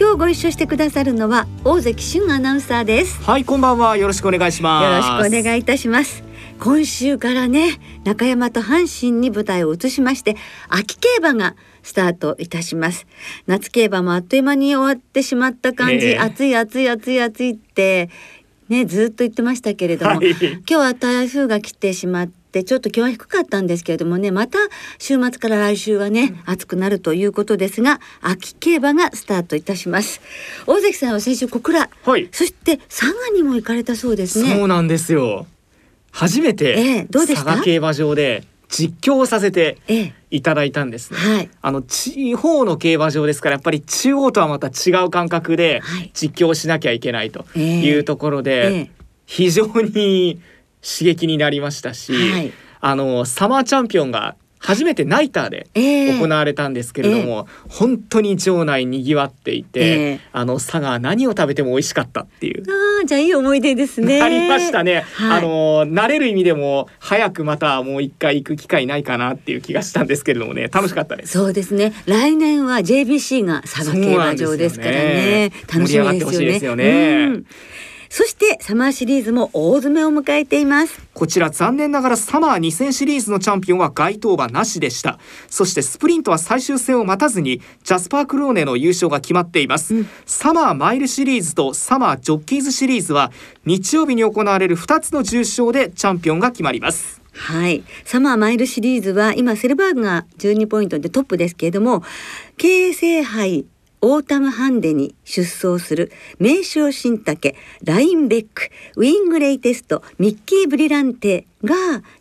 今日ご一緒してくださるのは大関俊アナウンサーです。はいこんばんは。よろしくお願いします。よろしくお願いいたします。今週からね中山と阪神に舞台を移しまして秋競馬がスタートいたします。夏競馬もあっという間に終わってしまった感じ、えー、暑い暑い暑い暑いってねずっと言ってましたけれども、はい、今日は台風が来てしまってちょっと今日は低かったんですけれどもねまた週末から来週はね、うん、暑くなるということですが秋競馬がスタートいたします。大関さんは先週小倉、はい、そして佐賀にも行かれたそうですね。そうなんですよ。初めて、えー、どうでした？佐賀競馬場で実況をさせていただいたんですね、えーはい、あの地方の競馬場ですからやっぱり中央とはまた違う感覚で実況をしなきゃいけないというところで、えー、非常に刺激になりましたし、はい、あのサマーチャンピオンが初めてナイターで行われたんですけれども、えー、本当に場内にぎわっていて、えー、あの佐賀何を食べても美味しかったっていう。あじゃあいい思い出ですね。ありましたね、はい、あの慣れる意味でも早くまたもう一回行く機会ないかなっていう気がしたんですけれどもね。楽しかったです。そうですね。来年は JBC が佐賀競馬場ですからね。楽しみですよね、うんそしてサマーシリーズも大詰めを迎えています。こちら残念ながらサマー2000シリーズのチャンピオンは該当馬なしでした。そしてスプリントは最終戦を待たずにジャスパークローネの優勝が決まっています、うん、サマーマイルシリーズとサマージョッキーズシリーズは日曜日に行われる2つの重賞でチャンピオンが決まります。はい。サマーマイルシリーズは今セルバーグが12ポイントでトップですけれども、京成杯オータムハンデに出走する名称新竹ラインベックウイングレイテストミッキー・ブリランテが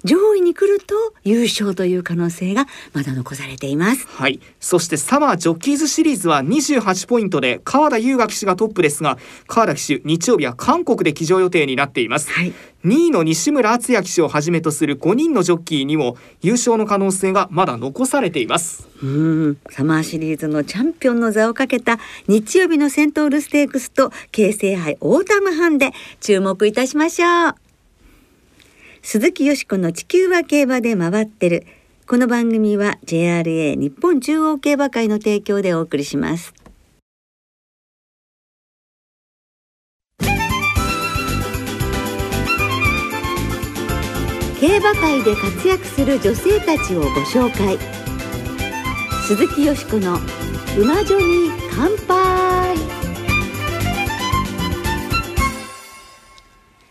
上位に来ると優勝という可能性がまだ残されています。はい。そしてサマージョッキーズシリーズは28ポイントで川田将雅騎手がトップですが川田騎手日曜日は韓国で騎乗予定になっています、はい、2位の西村淳也騎手をはじめとする5人のジョッキーにも優勝の可能性がまだ残されています。うん。サマーシリーズのチャンピオンの座をかけた日曜日のセントールステークスと京成杯オータムハンデ注目いたしましょう鈴木淑子の地球は競馬で回ってる。この番組は JRA 日本中央競馬会の提供でお送りします。競馬界で活躍する女性たちをご紹介。鈴木よしこの馬女に乾杯。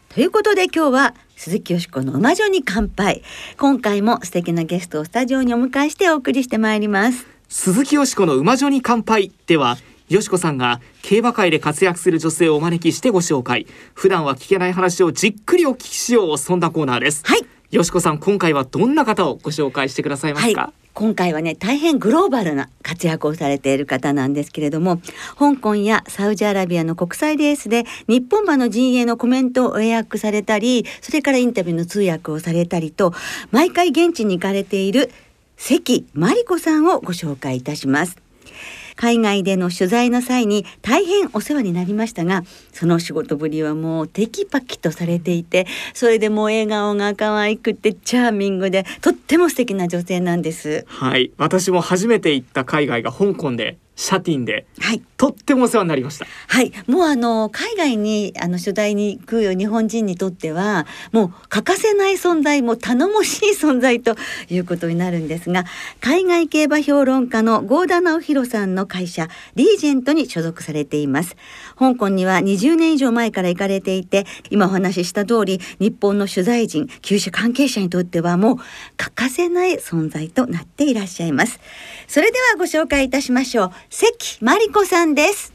ということで今日は鈴木よしこの馬女に乾杯。今回も素敵なゲストをスタジオにお迎えしてお送りしてまいります。鈴木よしこの馬女に乾杯。ではよしこさんが競馬界で活躍する女性をお招きしてご紹介。普段は聞けない話をじっくりお聞きしよう。そんなコーナーです。はいよしこさん今回はどんな方をご紹介してくださいますか、はい今回はね大変グローバルな活躍をされている方なんですけれども香港やサウジアラビアの国際レースで日本馬の陣営のコメントを予約されたりそれからインタビューの通訳をされたりと毎回現地に行かれている関真理子さんをご紹介いたします。海外での取材の際に大変お世話になりましたがその仕事ぶりはもうテキパキとされていてそれでも笑顔が可愛くてチャーミングでとっても素敵な女性なんです。はい。私も初めて行った海外が香港でシャティンで、はい、とってもお世話になりました。はい、もうあの海外にあの取材に行く日本人にとってはもう欠かせない存在も頼もしい存在ということになるんですが、海外競馬評論家の合田直弘さんの会社リージェントに所属されています。香港には20年以上前から行かれていて、今お話しした通り日本の取材陣、九州関係者にとってはもう欠かせない存在となっていらっしゃいます。それではご紹介いたしましょう。関真理子さんです。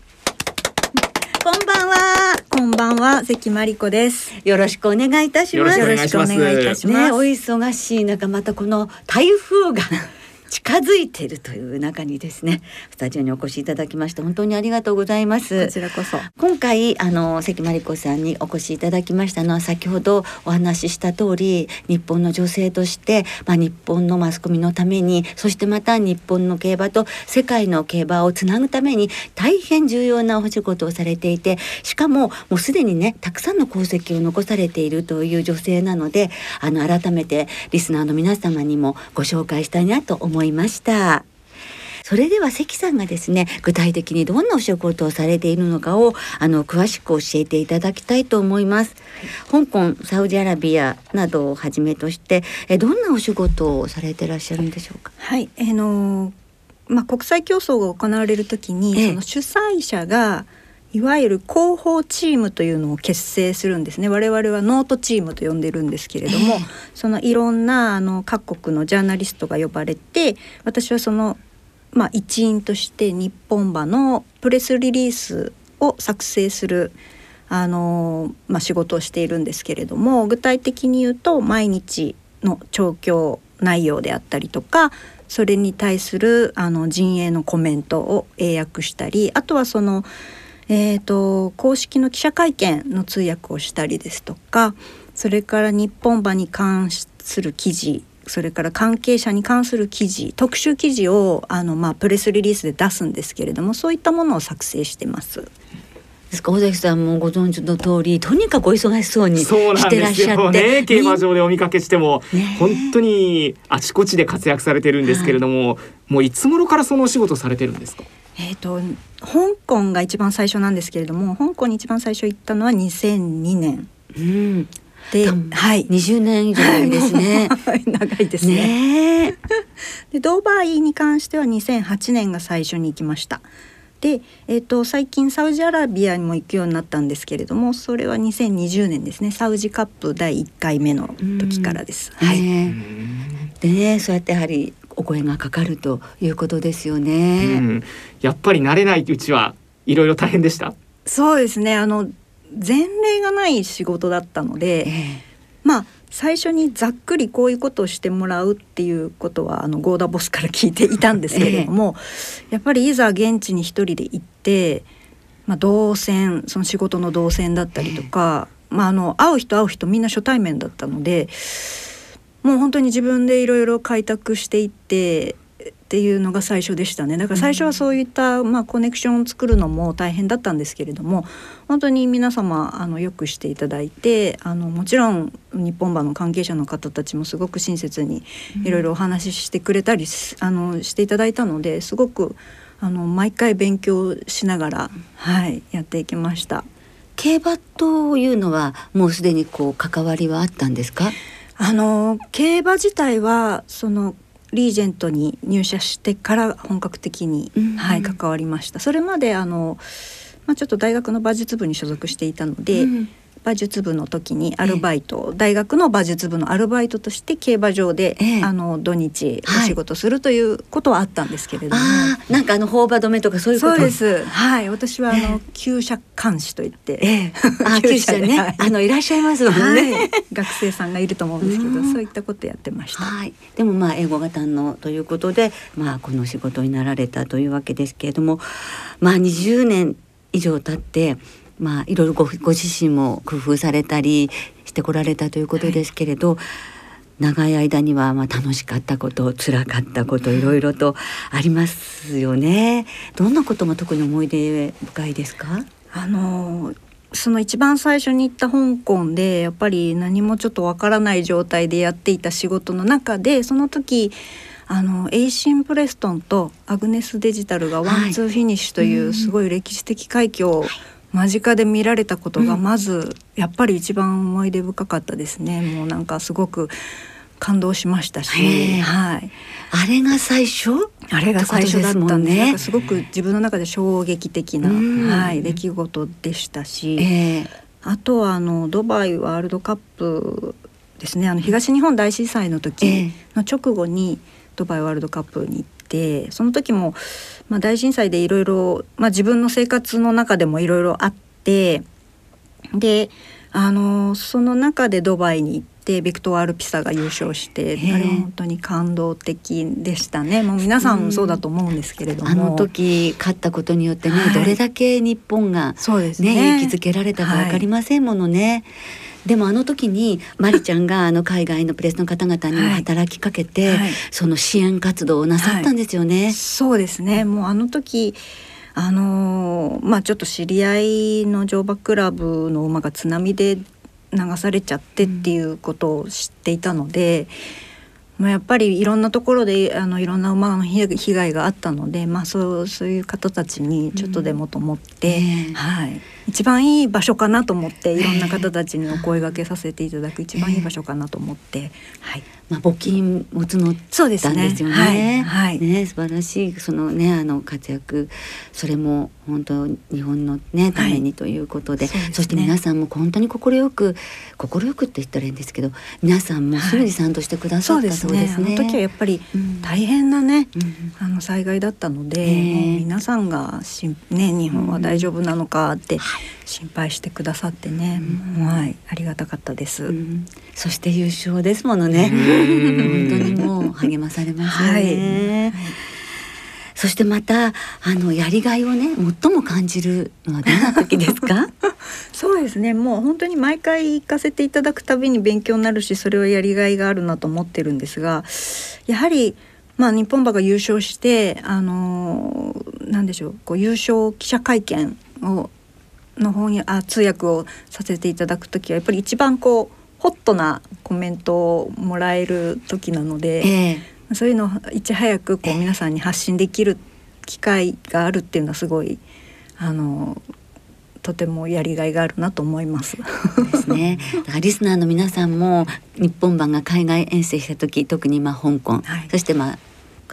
こんばんは。こんばんは、関真理子です。よろしくお願いいたします。よろしくお願いいたします。ね、お忙しい中、またこの台風が近づいているという中にですねスタジオにお越しいただきまして本当にありがとうございます。こちらこそ。今回あの関真理子さんにお越しいただきましたのは先ほどお話しした通り日本の女性として、まあ、日本のマスコミのためにそしてまた日本の競馬と世界の競馬をつなぐために大変重要なお仕事をされていてしかももうすでにねたくさんの功績を残されているという女性なのであの改めてリスナーの皆様にもご紹介したいなと思いました。それでは関さんがですね具体的にどんなお仕事をされているのかをあの詳しく教えていただきたいと思います。香港サウジアラビアなどをはじめとしてえどんなお仕事をされていらっしゃるんでしょうか？はい、あのー、まあ国際競争が行われる時に、ええ、その主催者がいわゆる広報チームというのを結成するんですね。我々はノートチームと呼んでるんですけれども、えー、そのいろんなあの各国のジャーナリストが呼ばれて私はそのまあ、一員として日本馬のプレスリリースを作成するあの、まあ、仕事をしているんですけれども具体的に言うと毎日の調教内容であったりとかそれに対するあの陣営のコメントを英訳したりあとはその、えーと、公式の記者会見の通訳をしたりですとかそれから日本馬に関する記事それから関係者に関する記事特集記事をあの、まあ、プレスリリースで出すんですけれどもそういったものを作成してます。ですか？尾崎さんもご存知の通りとにかくお忙しそうにしてらっしゃって、ね、競馬場でお見かけしても、ね、本当にあちこちで活躍されてるんですけれども、はい、もういつ頃からそのお仕事されてるんですか？えーと、香港が一番最初なんですけれども香港に一番最初行ったのは2002年、うん、で、はい、20年以上ですね。長いですね。ね でドバイに関しては2008年が最初に行きました。で、えーと、最近サウジアラビアにも行くようになったんですけれどもそれは2020年ですねサウジカップ第1回目の時からです。はい、でねそうやってやはりお声がかかるということですよね。やっぱり慣れないうちはいろいろ大変でした？そうですねあの前例がない仕事だったので、えー、まあ最初にざっくりこういうことをしてもらうっていうことはあのゴーダボスから聞いていたんですけれども、えー、やっぱりいざ現地に一人で行って、まあ、動線その仕事の動線だったりとか、えー、まあ、あの会う人会う人みんな初対面だったのでもう本当に自分でいろいろ開拓していってっていうのが最初でしたね。だから最初はそういった、まあ、コネクションを作るのも大変だったんですけれども本当に皆様あのよくしていただいてあのもちろん日本馬の関係者の方たちもすごく親切にいろいろお話ししてくれたり、あのしていただいたのですごくあの毎回勉強しながら、はい、やっていきました。競馬というのはもうすでにこう関わりはあったんですか？あの競馬自体はそのリージェントに入社してから本格的に、はい、関わりました。それまであの、まあ、ちょっと大学の馬術部に所属していたので、うん、馬術部の時にアルバイト、ええ、大学の馬術部のアルバイトとして競馬場で、え、あの土日お仕事するということはあったんですけれども、はい、なんかあの放馬止めとかそういうそうです。はい。私はあの厩舎監視といって、ええ、あ厩舎ね、はい、あのいらっしゃいますもんね、はい、学生さんがいると思うんですけどそういったことやってました、はい、でもまあ英語が堪能ということでまあこの仕事になられたというわけですけれどもまあ20年以上経ってまあいろいろごご自身も工夫されたりしてこられたということですけれど、はい、長い間にはまあ楽しかったこと辛かったこといろいろとありますよね。どんなことが特に思い出深いですか？あのその一番最初に行った香港でやっぱり何もちょっとわからない状態でやっていた仕事の中でその時あのエイシン・プレストンとアグネス・デジタルがワンツーフィニッシュというすごい歴史的快挙を間近で見られたことがまずやっぱり一番思い出深かったですね、うん、もうなんかすごく感動しましたし、はい、あれが最初？あれが最初だったんで、ね、すごく自分の中で衝撃的な、はい、出来事でしたし、えー、あとはあのドバイワールドカップですね。あの東日本大震災の時の直後にドバイワールドカップに行ってその時も、まあ、大震災でいろいろ自分の生活の中でもいろいろあってであのその中でドバイに行っでビクトワール・ピサが優勝してあれは本当に感動的でしたね。もう皆さんもそうだと思うんですけれども、あの時勝ったことによってね、はい、どれだけ日本がねね。勇気づけられたか分かりませんものね。はいでもあの時にマリちゃんが あの海外のプレスの方々に働きかけて、はい。はい、その支援活動をなさったんですよね。はい、そうですね。もうあの時あのー、まあちょっと知り合いの乗馬クラブの馬が津波で流されちゃってっていうことを知っていたので、まあ、やっぱりいろんなところであのいろんな馬の被害があったので、まあ、そうそういう方たちにちょっとでもと思って、うん、はい、一番いい場所かなと思っていろんな方たちにお声がけさせていただく一番いい場所かなと思って、はい、まあ、募金も募ったんですよね。はい、はい、ね素晴らしいそのねあの活躍それも本当日本のねためにということで。はい。そでね、そして皆さんも本当に快く快くって言ったらいいんですけど皆さんもすぐに賛同してくださったそうですね。あの時はやっぱり大変なね、うん、あの災害だったので、え。ー、皆さんがしね日本は大丈夫なのかって心配してくださってね、うん、はい。ありがたかったです。うん、そして優勝ですものね。本当にもう励まされますよね。はい。そしてまたあのやりがいをね最も感じるのはどんな時ですか？そうですね。もう本当に毎回行かせていただくたびに勉強になるしそれはやりがいがあるなと思ってるんですがやはりまあ日本馬が優勝してあのなんでしょう。こう優勝記者会見をの翻訳あ通訳をさせていただく時はやっぱり一番こうホットなコメントをもらえる時なので、えー、そういうのをいち早くこう皆さんに発信できる機会があるっていうのはすごいあのとてもやりがいがあるなと思います。ですね。だからリスナーの皆さんも日本版が海外遠征した時、特にまあ香港、はい、そしてまあ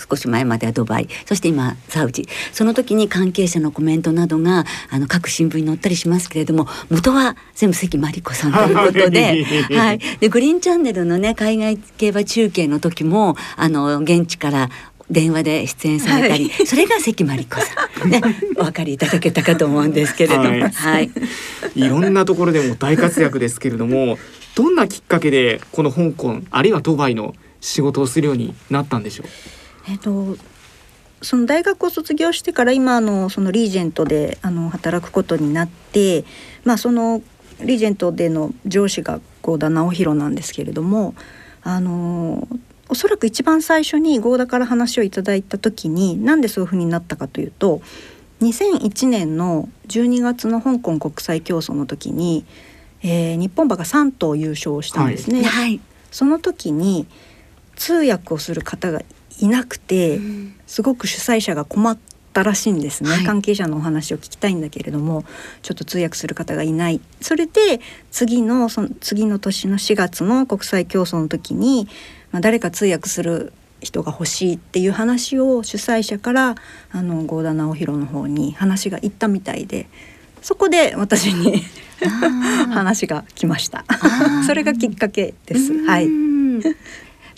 少し前まではドバイそして今サウジ。その時に関係者のコメントなどがあの各新聞に載ったりしますけれども元は全部関真理子さんということで, はい、でグリーンチャンネルのね海外競馬中継の時もあの現地から電話で出演されたり、はい、それが関真理子さん、ね、お分かりいただけたかと思うんですけれども、はい、はい、いろんなところでも大活躍ですけれどもどんなきっかけでこの香港あるいはドバイの仕事をするようになったんでしょう？えっとその大学を卒業してから今のそのリージェントであの働くことになって、まあ、そのリージェントでの上司が合田直弘なんですけれどもあのおそらく一番最初に合田から話をいただいた時になんでそういうふうになったかというと2001年の12月の香港国際競争の時に、えー、日本馬が3頭優勝したんですね。はい、その時に通訳をする方がいなくて、すごく主催者が困ったらしいんですね、はい、関係者のお話を聞きたいんだけれどもちょっと通訳する方がいない。それで次のその次の年の4月の国際競争の時に、まあ、誰か通訳する人が欲しいっていう話を主催者からあの合田直弘の方に話がいったみたいでそこで私に 話が来ました。それがきっかけです。はい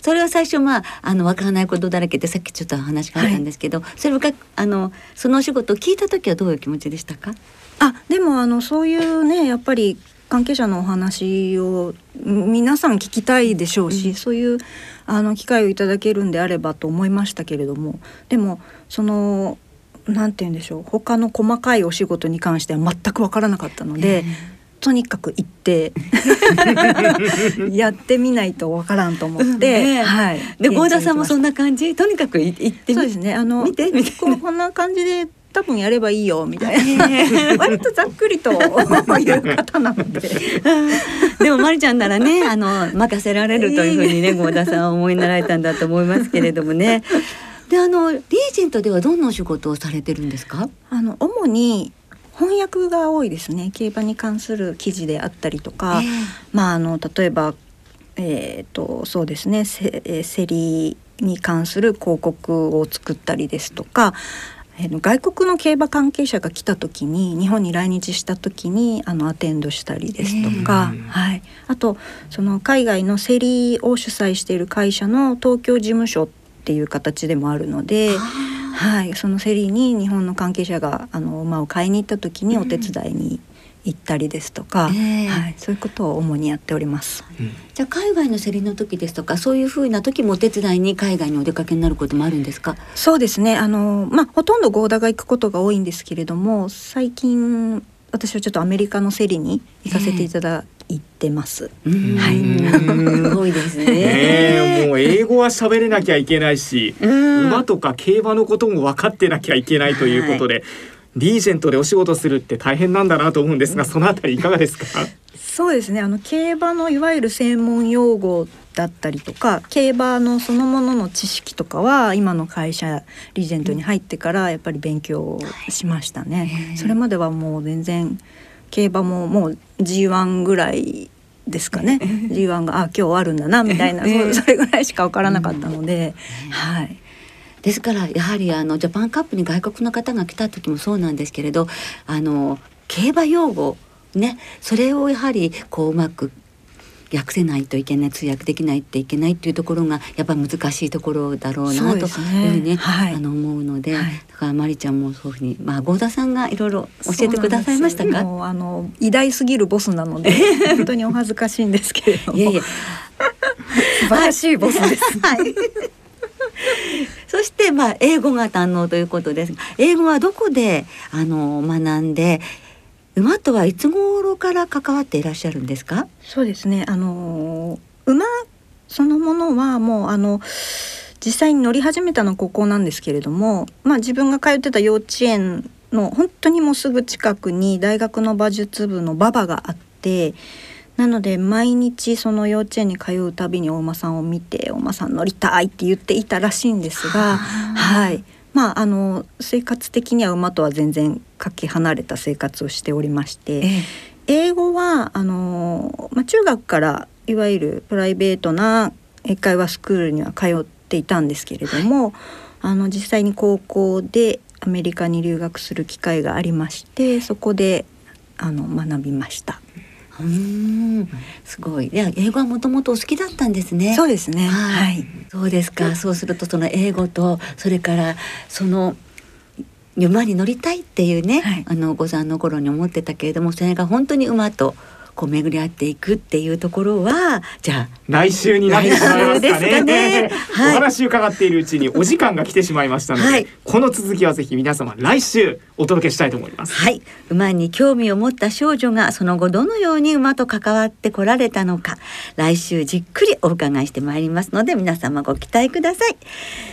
それは最初まああの分からないことだらけでさっきちょっと話があったんですけど、はい、それがあのそのお仕事を聞いた時はどういう気持ちでしたか？あでもあのそういうねやっぱり関係者のお話を皆さん聞きたいでしょうし、うん、そういうあの機会をいただけるんであればと思いましたけれどもでもそのなんて言うんでしょう他の細かいお仕事に関しては全く分からなかったので、えーとにかく行って やってみないとわからんと思って、ね、はい。で合田さんもそんな感じ？とにかく行ってそうですね。あの見て？みてここんな感じで多分やればいいよみたいな、割とざっくりという方なので。でもまりちゃんならねあの任せられるというふうにね合田さんは思いになられたんだと思いますけれどもね。であのリージェントではどんなお仕事をされてるんですか？あの主に翻訳が多いですね。競馬に関する記事であったりとか、えー、まああの例えばえーと、そうですね。セ,、えー、リに関する広告を作ったりですとか、えー、外国の競馬関係者が来た時に日本に来日した時にあのアテンドしたりですとか、えー、はい、あとその海外のセリを主催している会社の東京事務所っていう形でもあるので。はい、そのセリに日本の関係者があの馬を買いに行った時にお手伝いに行ったりですとか、えー、はい、そういうことを主にやっております。うん、じゃあ海外の競りの時ですとかそういうふうな時もお手伝いに海外にお出かけになることもあるんですか？そうですね。あの、まあ、ほとんど合田が行くことが多いんですけれども最近私はちょっとアメリカの競りに行かせていただいてます。えー、はい、すごいですね。えー、もう英語は喋れなきゃいけないし、馬とか競馬のことも分かってなきゃいけないということで。はいリージェントでお仕事するって大変なんだなと思うんですが、そのあたりいかがですか？そうですね。あの競馬のいわゆる専門用語だったりとか、競馬のそのものの知識とかは今の会社リージェントに入ってからやっぱり勉強しましたね。それまではもう全然競馬ももう G1 ぐらいですかね。G1 があ今日あるんだなみたいな、それぐらいしか分からなかったので、はい。ですからやはりあのジャパンカップに外国の方が来た時もそうなんですけれどあの競馬用語ねそれをやはりこううまく訳せないといけない通訳できないっていけないっていうところがやっぱ難しいところだろうなというふうにね、はい、あの思うので、はい、だからまりちゃんもそういうふうにまあ合田さんがいろいろ教えてくださいましたか？あの偉大すぎるボスなので本当にお恥ずかしいんですけれど。も。いやいや素晴らしいボスです。はい。そしてまあ英語が堪能ということです英語はどこであの学んで馬とはいつ頃から関わっていらっしゃるんですか？そうですね。あの馬そのものはもうあの実際に乗り始めたのはここなんですけれどもまあ自分が通ってた幼稚園の本当にもうすぐ近くに大学の馬術部の馬場があってなので毎日その幼稚園に通うたびにお馬さんを見て「お馬さん乗りたい」って言っていたらしいんですがはいまああの生活的には馬とは全然かけ離れた生活をしておりまして、ええ、英語はあの、まあ、中学からいわゆるプライベートな英会話スクールには通っていたんですけれども、はい、あの実際に高校でアメリカに留学する機会がありましてそこであの学びました。うん。すごい。いや英語はもともとお好きだったんですね。そうですね。はい、そうですか。そうするとその英語とそれからその馬に乗りたいっていうね、はい、あのお子さんの頃に思ってたけれどもそれが本当に馬とこう巡り合っていくっていうところはじゃあ来週になってしまいますかね。かね はい、お話伺っているうちにお時間が来てしまいましたので、はい、この続きはぜひ皆様来週お届けしたいと思います。はい、馬に興味を持った少女がその後どのように馬と関わってこられたのか、来週じっくりお伺いしてまいりますので皆様ご期待ください。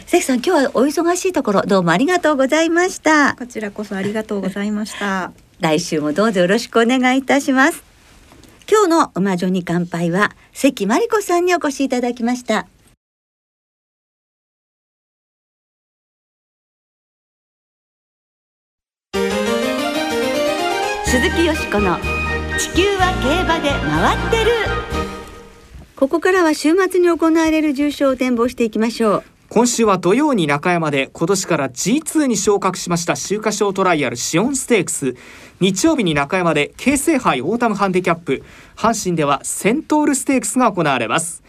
関さん今日はお忙しいところどうもありがとうございました。こちらこそありがとうございました。来週もどうぞよろしくお願いいたします。今日の馬女に乾杯は関真理子さんにお越しいただきました。鈴木淑子の地球は競馬で回ってる。ここからは週末に行われる重賞を展望していきましょう。今週は土曜に中山で今年から G2 に昇格しました秋華賞トライアル紫苑ステークス。日曜日に中山で京成杯オータムハンディキャップ。阪神ではセントールステークスが行われます。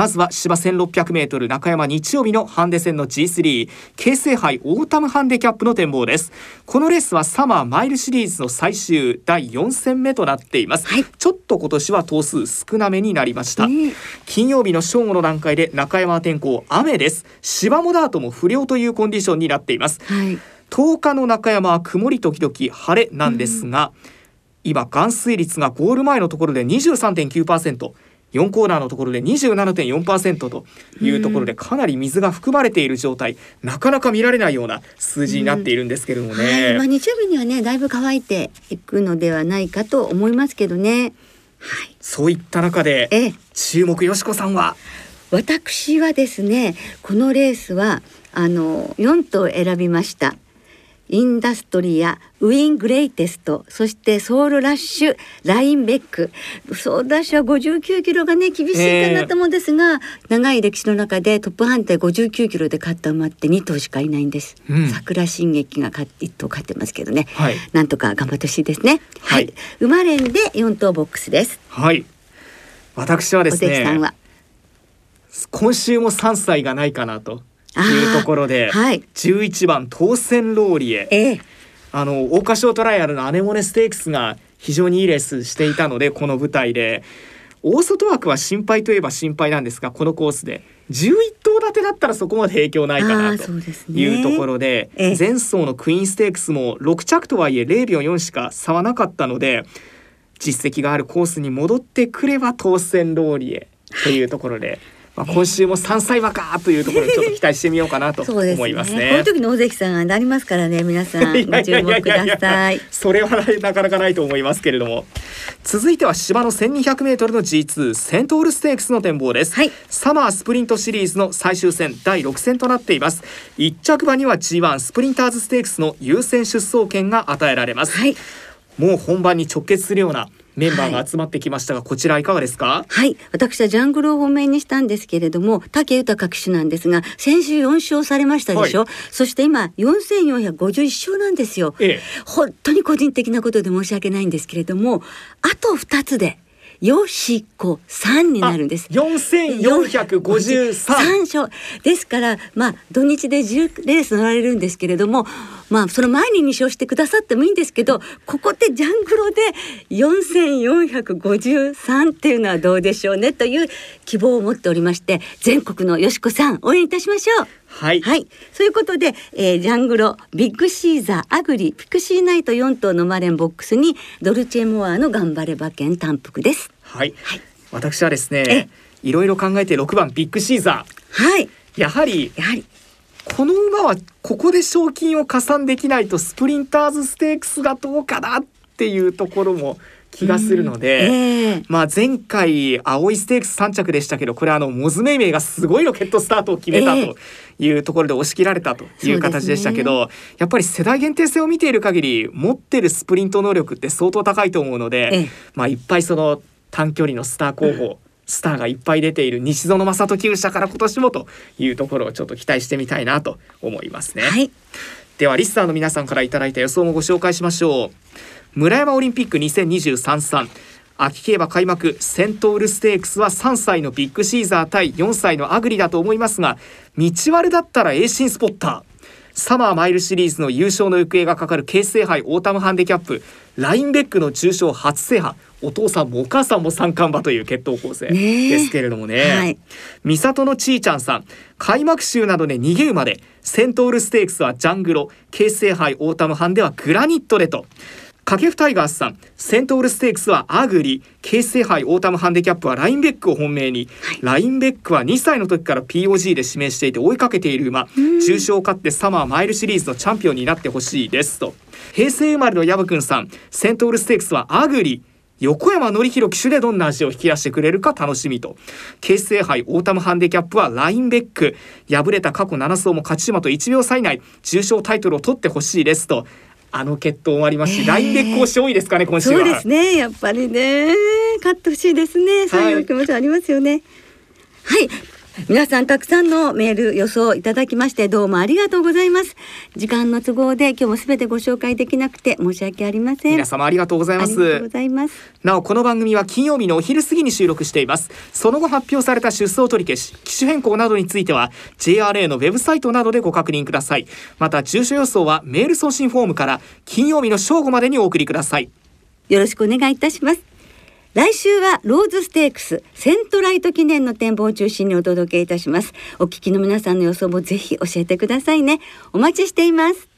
まずは芝 1600m 中山日曜日のハンデ戦の G3 京成杯オータムハンデキャップの展望です。このレースはサマーマイルシリーズの最終第4戦目となっています、はい、ちょっと今年は頭数少なめになりました、えー、金曜日の正午の段階で中山天候雨です。芝もダートも不良というコンディションになっています、はい、10日の中山は曇り時々晴れなんですが、うん、今含水率がゴール前のところで23.9% 4コーナーのところで27.4%というところでかなり水が含まれている状態。なかなか見られないような数字になっているんですけれどもね、はい、まあ、日曜日にはねだいぶ乾いていくのではないかと思いますけどね、はい、そういった中で注目よしこさんは？私はですねこのレースはあの4頭選びました。インダストリアウィングレイテストそしてソウルラッシュラインベック。ソウルラッシュは59キロがね厳しいかなと思うんですが、長い歴史の中でトップ判定59キロで勝った馬って2頭しかいないんです、うん、桜新劇が1頭勝ってますけどね、はい、なんとか頑張ってほしいですね。はい、はい、馬連で4頭ボックスです。はい。私はですね今週も3歳がないかなというところで、はい、11番当選ローリエ、ええ、あの桜花賞トライアルのアネモネステークスが非常にいいレースしていたのでこの舞台で。大外枠は心配といえば心配なんですがこのコースで。11頭立てだったらそこまで影響ないかなというところで、ね、前走のクイーンステークスも6着とはいえ0秒4しか差はなかったので実績があるコースに戻ってくれば当選ローリエというところで。まあ、今週も三歳馬かというところにちょっと期待してみようかなと思いますね。すねこの時の大関さんがなりますからね、皆さん ご注目ください。それはなかなかないと思いますけれども、続いては芝の1200メートルの G2 セントールステークスの展望です。はい、サマースプリントシリーズの最終戦第6戦となっています。一着馬には G1 スプリンターズステークスの優先出走権が与えられます。はい、もう本番に直結するようなメンバーが集まってきましたが、はい、こちらいかがですか？はい。私はジャングロを本命にしたんですけれども武豊騎手なんですが先週4勝されましたでしょ、はい、そして今4451勝なんですよ、ええ、本当に個人的なことで申し訳ないんですけれどもあと2つでよしこ三になるんです。四千四百五十三勝。ですからまあ土日で十レース乗られるんですけれどもまあその前に二勝してくださってもいいんですけどここでジャングロで四千四百五十三っていうのはどうでしょうねという希望を持っておりまして全国のよしこさん応援いたしましょう。はい、はい、そういうことで、えー、ジャングロビッグシーザーアグリピクシーナイト4頭の馬連ボックスにドルチェモアの頑張れ馬券単複です。はい、はい、私はですねいろいろ考えて6番ビッグシーザー。はい。やはりやはりこの馬はここで賞金を加算できないとスプリンターズステークスがどうかなっていうところも気がするので、えー、まあ前回葵ステークス3着でしたけどこれあのモズメイメイがすごいロケットスタートを決めたというところで押し切られたという形でしたけど、ね、やっぱり世代限定性を見ている限り持ってるスプリント能力って相当高いと思うので、えー、まあいっぱいその短距離のスター候補、うんスターがいっぱい出ている西園正人厩舎から今年もというところをちょっと期待してみたいなと思いますね。はい、ではリスナーの皆さんからいただいた予想もご紹介しましょう。村山オリンピック2023-3秋競馬開幕セントウルステークスは3歳のビッグシーザー対4歳のアグリだと思いますが道悪だったらエイシンスポッター。サマーマイルシリーズの優勝の行方がかかる京成杯オータムハンデキャップ。ラインベックの重賞初制覇お父さんもお母さんも三冠馬という血統構成ですけれどもね、はい、美里のちーちゃんさん開幕週などで逃げ馬でセントウルステークスはジャングロ京成杯オータムハンではグラニットでと。掛布タイガースさんセントウルステークスはアグリ京成杯オータムハンデキャップはラインベックを本命に、はい、ラインベックは2歳の時から POG で指名していて追いかけている馬。重賞を勝ってサマーマイルシリーズのチャンピオンになってほしいですと。平成生まれのヤブくんさんセントウルステークスはアグリ横山典弘騎手でどんな味を引き出してくれるか楽しみと。京成杯オータムハンデキャップはラインベック。敗れた過去7走も勝ち馬と1秒差以内重賞タイトルを取ってほしいですと。あの血統もありますし、ラインで講師多いですかね今週は。そうですね。やっぱりね。勝ってほしいですね。そういう気持ちありますよね。はい、はい皆さんたくさんのメール予想いただきましてどうもありがとうございます。時間の都合で今日もすべてご紹介できなくて申し訳ありません。皆様ありがとうございます。なおこの番組は金曜日のお昼過ぎに収録しています。その後発表された出走取り消し機種変更などについては JRA のウェブサイトなどでご確認ください。また住所予想はメール送信フォームから金曜日の正午までにお送りください。よろしくお願いいたします来週はローズステークスセントライト記念の展望を中心にお届けいたします。お聞きの皆さんの予想もぜひ教えてくださいね。お待ちしています。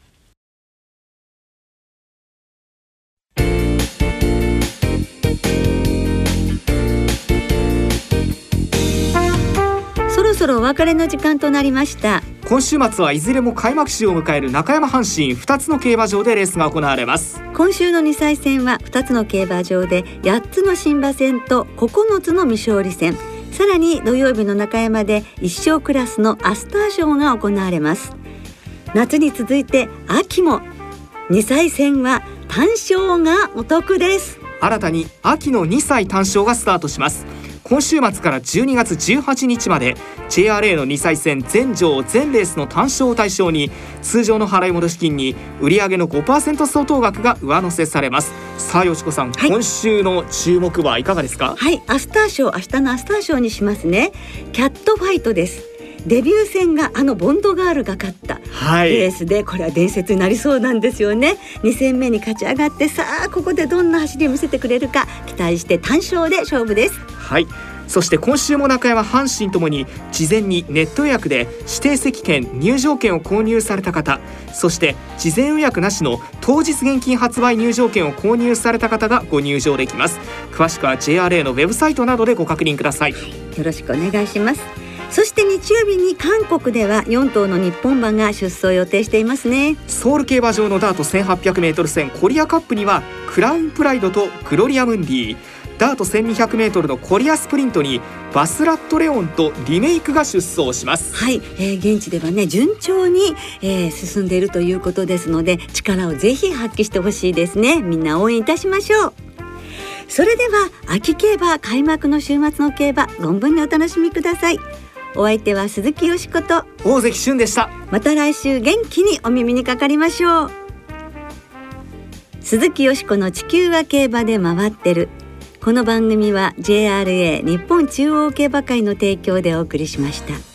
そろお別れの時間となりました。今週末はいずれも開幕週を迎える中山阪神2つの競馬場でレースが行われます。今週の2歳戦は2つの競馬場で8つの新馬戦と9つの未勝利戦。さらに土曜日の中山で1勝クラスのアスター賞が行われます。夏に続いて秋も2歳戦は単勝がお得です。新たに秋の2歳単勝がスタートします今週末から12月18日まで JRA の2歳戦全場全レースの単勝を対象に通常の払い戻し金に売上の5%相当額が上乗せされます。さあよしこさん、はい、今週の注目はいかがですか？はいアスター賞明日のアスター賞にしますね。キャットファイトですデビュー戦があのボンドガールが勝ったレースで、これは伝説になりそうなんですよね。2戦目に勝ち上がってさあここでどんな走りを見せてくれるか期待して単勝で勝負です。はい。そして今週も中山阪神ともに事前にネット予約で指定席券入場券を購入された方そして事前予約なしの当日現金発売入場券を購入された方がご入場できます。詳しくは JRA のウェブサイトなどでご確認ください。よろしくお願いしますそして日曜日に韓国では4頭の日本馬が出走予定していますね。ソウル競馬場のダート 1800m 戦コリアカップにはクラウンプライドとグロリアムンディ。ダート 1200m のコリアスプリントにバスラットレオンとリメイクが出走します。はい、えー、現地ではね順調に、えー、進んでいるということですので力をぜひ発揮してほしいですね。みんな応援いたしましょう。それでは秋競馬開幕の週末の競馬存分にお楽しみくださいお相手は鈴木よしこと大関俊でした。また来週元気にお耳にかかりましょう。鈴木よしこの地球は競馬で回ってる。この番組は JRA 日本中央競馬会の提供でお送りしました。